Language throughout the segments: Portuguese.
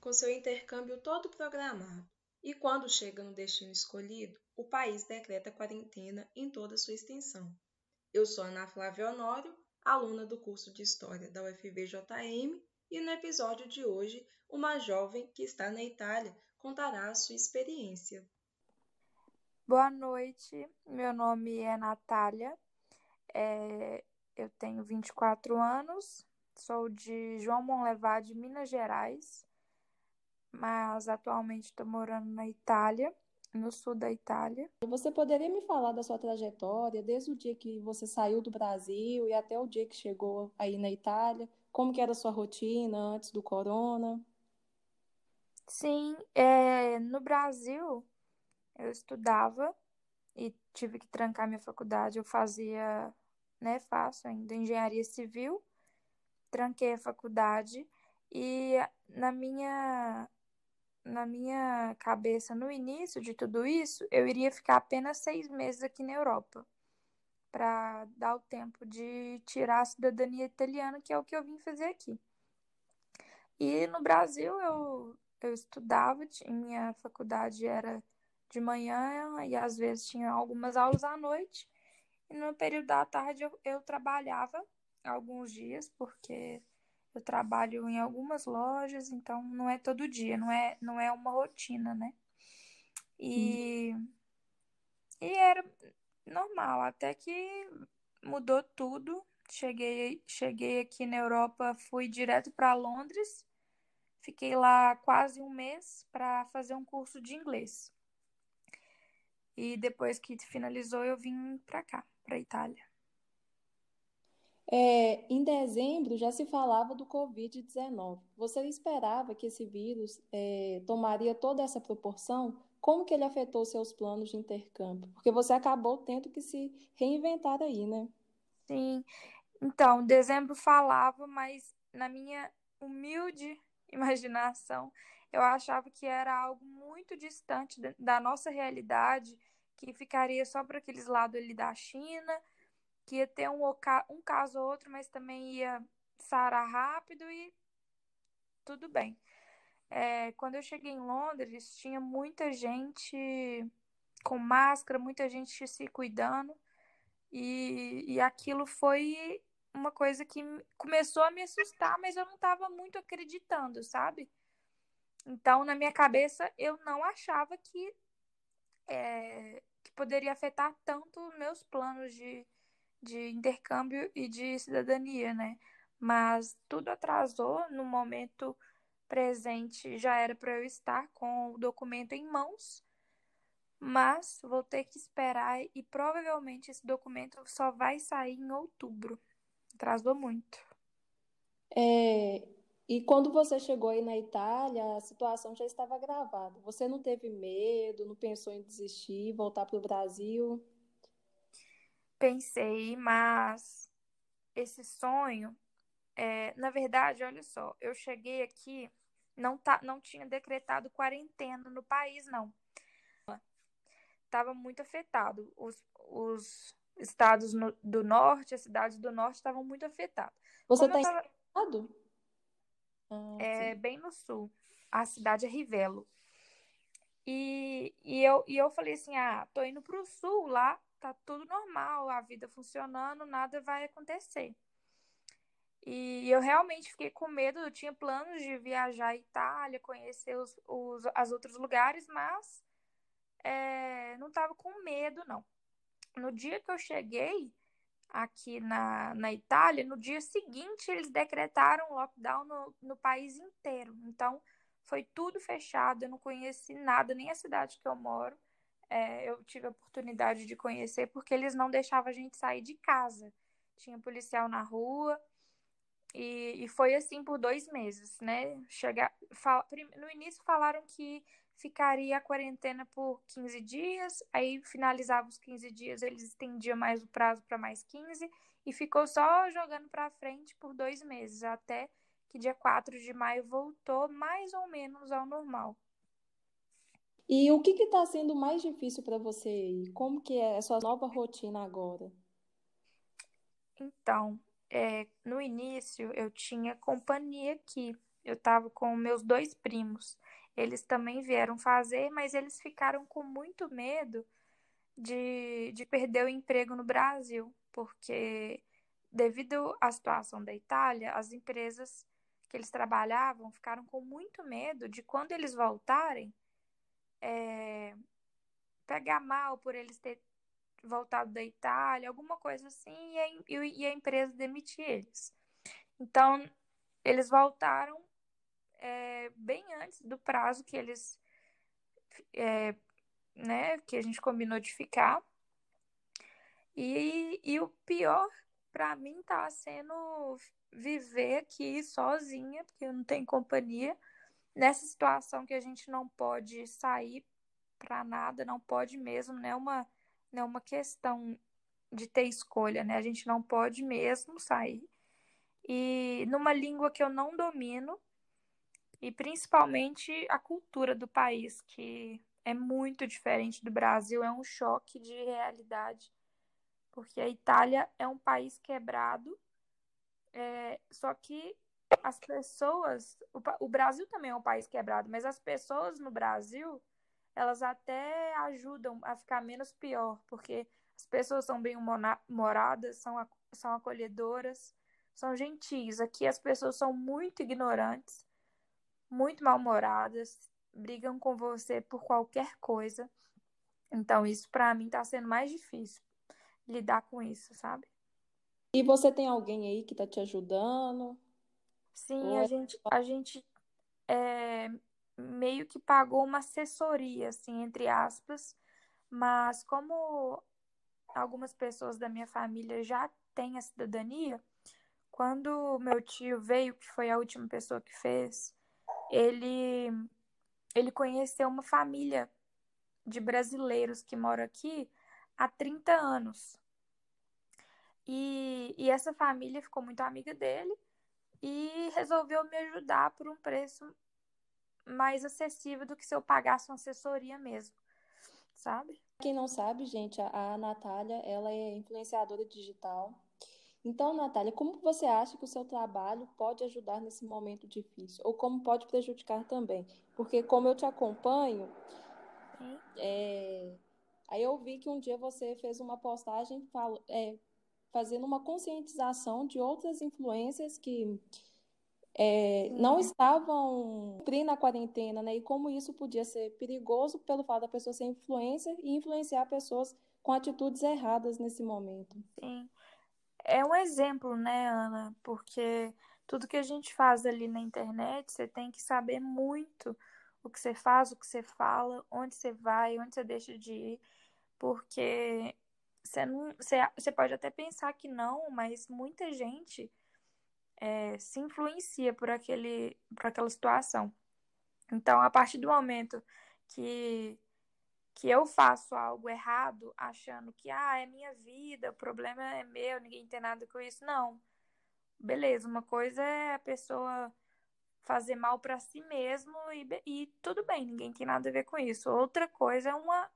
com seu intercâmbio todo programado e quando chega no destino escolhido, o país decreta quarentena em toda sua extensão. Eu sou Ana Flávia Honório, aluna do curso de História da UFVJM, e no episódio de hoje, uma jovem que está na Itália contará a sua experiência. Boa noite, meu nome é Natália, é... eu tenho 24 anos, sou de João Monlevade, Minas Gerais, mas atualmente estou morando na Itália, no sul da Itália. Você poderia me falar da sua trajetória, desde o dia que você saiu do Brasil e até o dia que chegou aí na Itália? Como que era a sua rotina antes do corona? Sim, é, no Brasil eu estudava e tive que trancar minha faculdade. Eu fazia, né, faço ainda engenharia civil, tranquei a faculdade e na minha na minha cabeça, no início de tudo isso, eu iria ficar apenas seis meses aqui na Europa, para dar o tempo de tirar a cidadania italiana, que é o que eu vim fazer aqui. E no Brasil eu, eu estudava, minha faculdade era de manhã e às vezes tinha algumas aulas à noite. E no período da tarde eu, eu trabalhava alguns dias, porque eu trabalho em algumas lojas, então não é todo dia, não é, não é uma rotina, né? E, hum. e era normal, até que mudou tudo. Cheguei, cheguei aqui na Europa, fui direto para Londres, fiquei lá quase um mês para fazer um curso de inglês. E depois que finalizou, eu vim para cá, para Itália. É, em dezembro já se falava do Covid-19. Você esperava que esse vírus é, tomaria toda essa proporção? Como que ele afetou seus planos de intercâmbio? Porque você acabou tendo que se reinventar aí, né? Sim. Então, dezembro falava, mas na minha humilde imaginação, eu achava que era algo muito distante da nossa realidade, que ficaria só para aqueles lados ali da China que ia ter um, um caso ou outro, mas também ia sarar rápido e tudo bem. É, quando eu cheguei em Londres, tinha muita gente com máscara, muita gente se cuidando, e, e aquilo foi uma coisa que começou a me assustar, mas eu não estava muito acreditando, sabe? Então, na minha cabeça, eu não achava que, é, que poderia afetar tanto meus planos de, de intercâmbio e de cidadania, né? Mas tudo atrasou no momento presente, já era para eu estar com o documento em mãos, mas vou ter que esperar e provavelmente esse documento só vai sair em outubro. Atrasou muito. É, e quando você chegou aí na Itália, a situação já estava gravada. Você não teve medo, não pensou em desistir, voltar para o Brasil? Pensei, mas esse sonho, é, na verdade, olha só, eu cheguei aqui, não, tá, não tinha decretado quarentena no país, não. Estava muito afetado. Os, os estados no, do norte, as cidades do norte estavam muito afetadas. Você está tava... estado? Ah, é, bem no sul. A cidade é Rivelo. E, e, eu, e eu falei assim: ah, tô indo pro sul lá tá tudo normal, a vida funcionando, nada vai acontecer. E eu realmente fiquei com medo, eu tinha planos de viajar à Itália, conhecer os, os as outros lugares, mas é, não estava com medo, não. No dia que eu cheguei aqui na, na Itália, no dia seguinte eles decretaram lockdown no, no país inteiro. Então, foi tudo fechado, eu não conheci nada, nem a cidade que eu moro é, eu tive a oportunidade de conhecer porque eles não deixavam a gente sair de casa. Tinha policial na rua E, e foi assim por dois meses, né? Chegar, fala, no início falaram que ficaria a quarentena por 15 dias, aí finalizava os 15 dias, eles estendiam mais o prazo para mais 15 e ficou só jogando para frente por dois meses, até que dia 4 de maio voltou mais ou menos ao normal. E o que está sendo mais difícil para você aí? Como que é a sua nova rotina agora? Então, é, no início eu tinha companhia aqui. Eu estava com meus dois primos. Eles também vieram fazer, mas eles ficaram com muito medo de, de perder o emprego no Brasil, porque devido à situação da Itália, as empresas que eles trabalhavam ficaram com muito medo de quando eles voltarem é, pegar mal por eles ter voltado da Itália, alguma coisa assim, e a, e a empresa demitir eles. Então, eles voltaram é, bem antes do prazo que eles, é, né, que a gente combinou de ficar. E, e o pior para mim tá sendo viver aqui sozinha, porque eu não tenho companhia, nessa situação que a gente não pode sair para nada, não pode mesmo, né? Uma, não é uma questão de ter escolha, né? A gente não pode mesmo sair. E numa língua que eu não domino, e principalmente a cultura do país, que é muito diferente do Brasil, é um choque de realidade, porque a Itália é um país quebrado, é, só que as pessoas, o, o Brasil também é um país quebrado, mas as pessoas no Brasil, elas até ajudam a ficar menos pior, porque as pessoas são bem humoradas, são, são acolhedoras, são gentis. Aqui as pessoas são muito ignorantes, muito mal-humoradas, brigam com você por qualquer coisa. Então, isso para mim tá sendo mais difícil lidar com isso, sabe? E você tem alguém aí que tá te ajudando? Sim, a gente, a gente é, meio que pagou uma assessoria, assim, entre aspas, mas como algumas pessoas da minha família já têm a cidadania, quando meu tio veio, que foi a última pessoa que fez, ele, ele conheceu uma família de brasileiros que moram aqui há 30 anos. E, e essa família ficou muito amiga dele e resolveu me ajudar por um preço mais acessível do que se eu pagasse uma assessoria mesmo, sabe? Quem não sabe, gente, a, a Natália, ela é influenciadora digital. Então, Natália, como você acha que o seu trabalho pode ajudar nesse momento difícil? Ou como pode prejudicar também? Porque como eu te acompanho, é, aí eu vi que um dia você fez uma postagem falo, é, fazendo uma conscientização de outras influências que é, não estavam cumprindo a quarentena, né? E como isso podia ser perigoso pelo fato da pessoa ser influencer e influenciar pessoas com atitudes erradas nesse momento. Sim. É um exemplo, né, Ana? Porque tudo que a gente faz ali na internet, você tem que saber muito o que você faz, o que você fala, onde você vai, onde você deixa de ir, porque você, não, você, você pode até pensar que não, mas muita gente é, se influencia por, aquele, por aquela situação. Então, a partir do momento que, que eu faço algo errado, achando que ah, é minha vida, o problema é meu, ninguém tem nada com isso, não. Beleza, uma coisa é a pessoa fazer mal para si mesmo e, e tudo bem, ninguém tem nada a ver com isso. Outra coisa é uma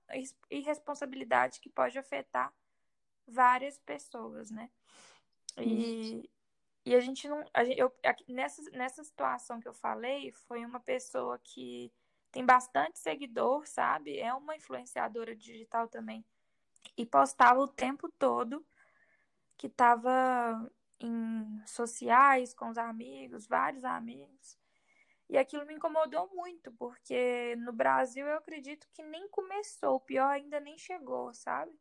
irresponsabilidade que pode afetar várias pessoas, né? E, e a gente não. A gente, eu, nessa, nessa situação que eu falei, foi uma pessoa que tem bastante seguidor, sabe? É uma influenciadora digital também. E postava o tempo todo que estava em sociais com os amigos, vários amigos. E aquilo me incomodou muito, porque no Brasil eu acredito que nem começou, o pior ainda nem chegou, sabe?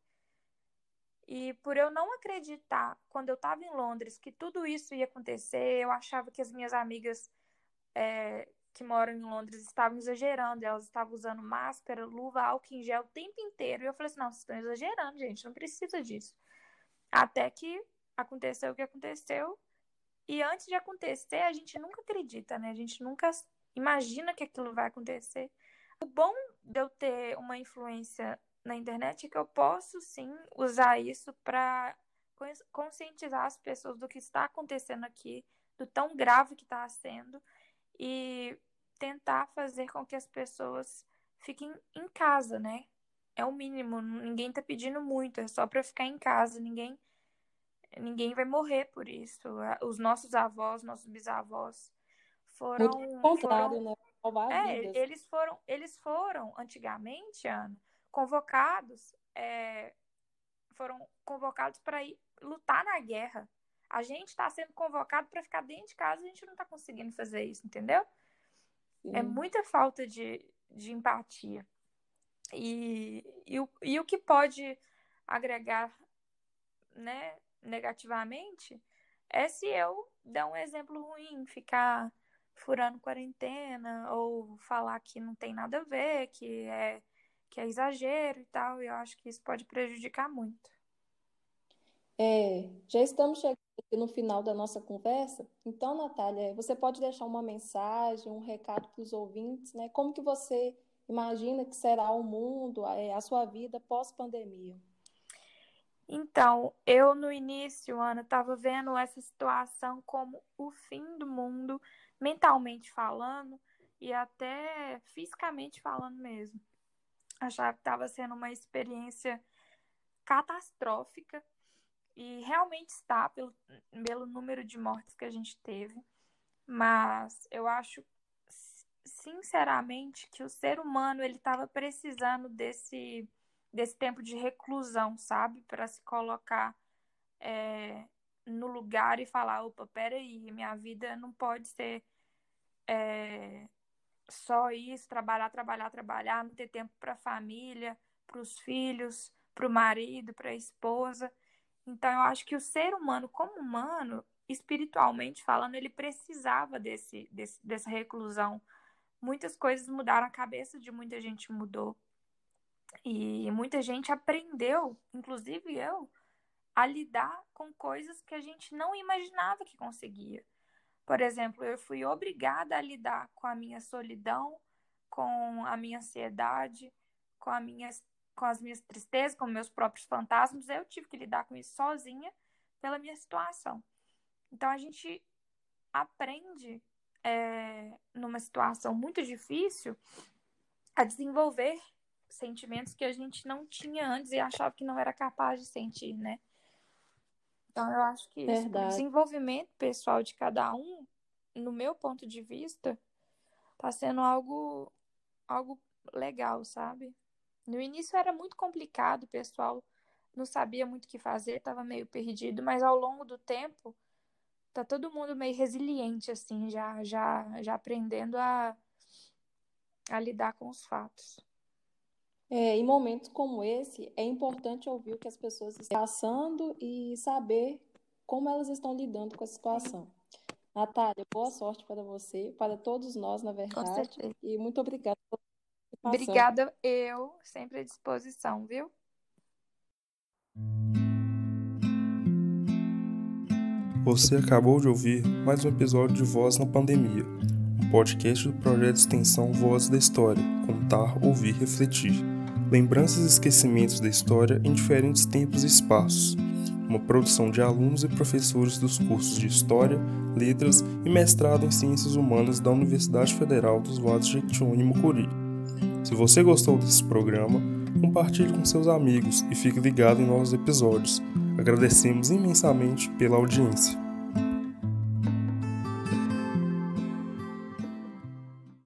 E por eu não acreditar, quando eu estava em Londres, que tudo isso ia acontecer, eu achava que as minhas amigas é, que moram em Londres estavam exagerando, elas estavam usando máscara, luva, álcool em gel o tempo inteiro. E eu falei assim: não, vocês estão exagerando, gente, não precisa disso. Até que aconteceu o que aconteceu E antes de acontecer, a gente nunca acredita, né? A gente nunca imagina que aquilo vai acontecer. O bom de eu ter uma influência na internet é que eu posso sim usar isso para conscientizar as pessoas do que está acontecendo aqui, do tão grave que está sendo e tentar fazer com que as pessoas fiquem em casa, né? É o mínimo, ninguém está pedindo muito, é só para ficar em casa, ninguém ninguém vai morrer por isso. Os nossos avós, nossos bisavós foram Muito contrário, foram, né? Salvar é, vidas. eles foram eles foram antigamente, Ana, convocados é, foram convocados para ir lutar na guerra. A gente está sendo convocado para ficar dentro de casa e a gente não está conseguindo fazer isso, entendeu? É Sim. É muita falta de, de empatia. E, e, o, e o que pode agregar né, negativamente é se eu dar um exemplo ruim, ficar furando quarentena ou falar que não tem nada a ver, que é, que é exagero e tal. E eu acho que isso pode prejudicar muito. É, já estamos chegando no final da nossa conversa. Então, Natália, você pode deixar uma mensagem, um recado para os ouvintes, né? Como que você imagina que será o mundo, a, a sua vida pós-pandemia? Então, eu no início, Ana, estava vendo essa situação como o fim do mundo, mentalmente falando e até fisicamente falando mesmo. Achava que estava sendo uma experiência catastrófica e realmente está pelo, pelo número de mortes que a gente teve. Mas eu acho sinceramente que o ser humano ele estava precisando desse desse tempo de reclusão, sabe, para se colocar é, no lugar e falar, opa, peraí, minha vida não pode ser é, só isso, trabalhar, trabalhar, trabalhar, não ter tempo para a família, para os filhos, para o marido, para a esposa. Então, eu acho que o ser humano, como humano, espiritualmente falando, ele precisava desse, desse, dessa reclusão. Muitas coisas mudaram, a cabeça de muita gente mudou. E muita gente aprendeu, inclusive eu, a lidar com coisas que a gente não imaginava que conseguia. Por exemplo, eu fui obrigada a lidar com a minha solidão, com a minha ansiedade, com, a minha, com as minhas tristezas, com meus próprios fantasmas. Eu tive que lidar com isso sozinha pela minha situação. Então a gente aprende é, numa situação muito difícil a desenvolver sentimentos que a gente não tinha antes e achava que não era capaz de sentir, né? Então eu acho que isso, o desenvolvimento pessoal de cada um, no meu ponto de vista, tá sendo algo algo legal, sabe? No início era muito complicado, o pessoal não sabia muito o que fazer, estava meio perdido, mas ao longo do tempo tá todo mundo meio resiliente assim, já já já aprendendo a a lidar com os fatos. É, em momentos como esse, é importante ouvir o que as pessoas estão passando e saber como elas estão lidando com a situação. Natália, boa sorte para você, para todos nós, na verdade. E muito obrigada por Obrigada, eu, sempre à disposição, viu? Você acabou de ouvir mais um episódio de Voz na Pandemia, um podcast do projeto de extensão Voz da História, contar, ouvir, refletir lembranças e esquecimentos da história em diferentes tempos e espaços, uma produção de alunos e professores dos cursos de História, Letras e Mestrado em Ciências Humanas da Universidade Federal dos Vales de Jequitinhonha e Mucuri. Se você gostou desse programa, compartilhe com seus amigos e fique ligado em novos episódios. Agradecemos imensamente pela audiência.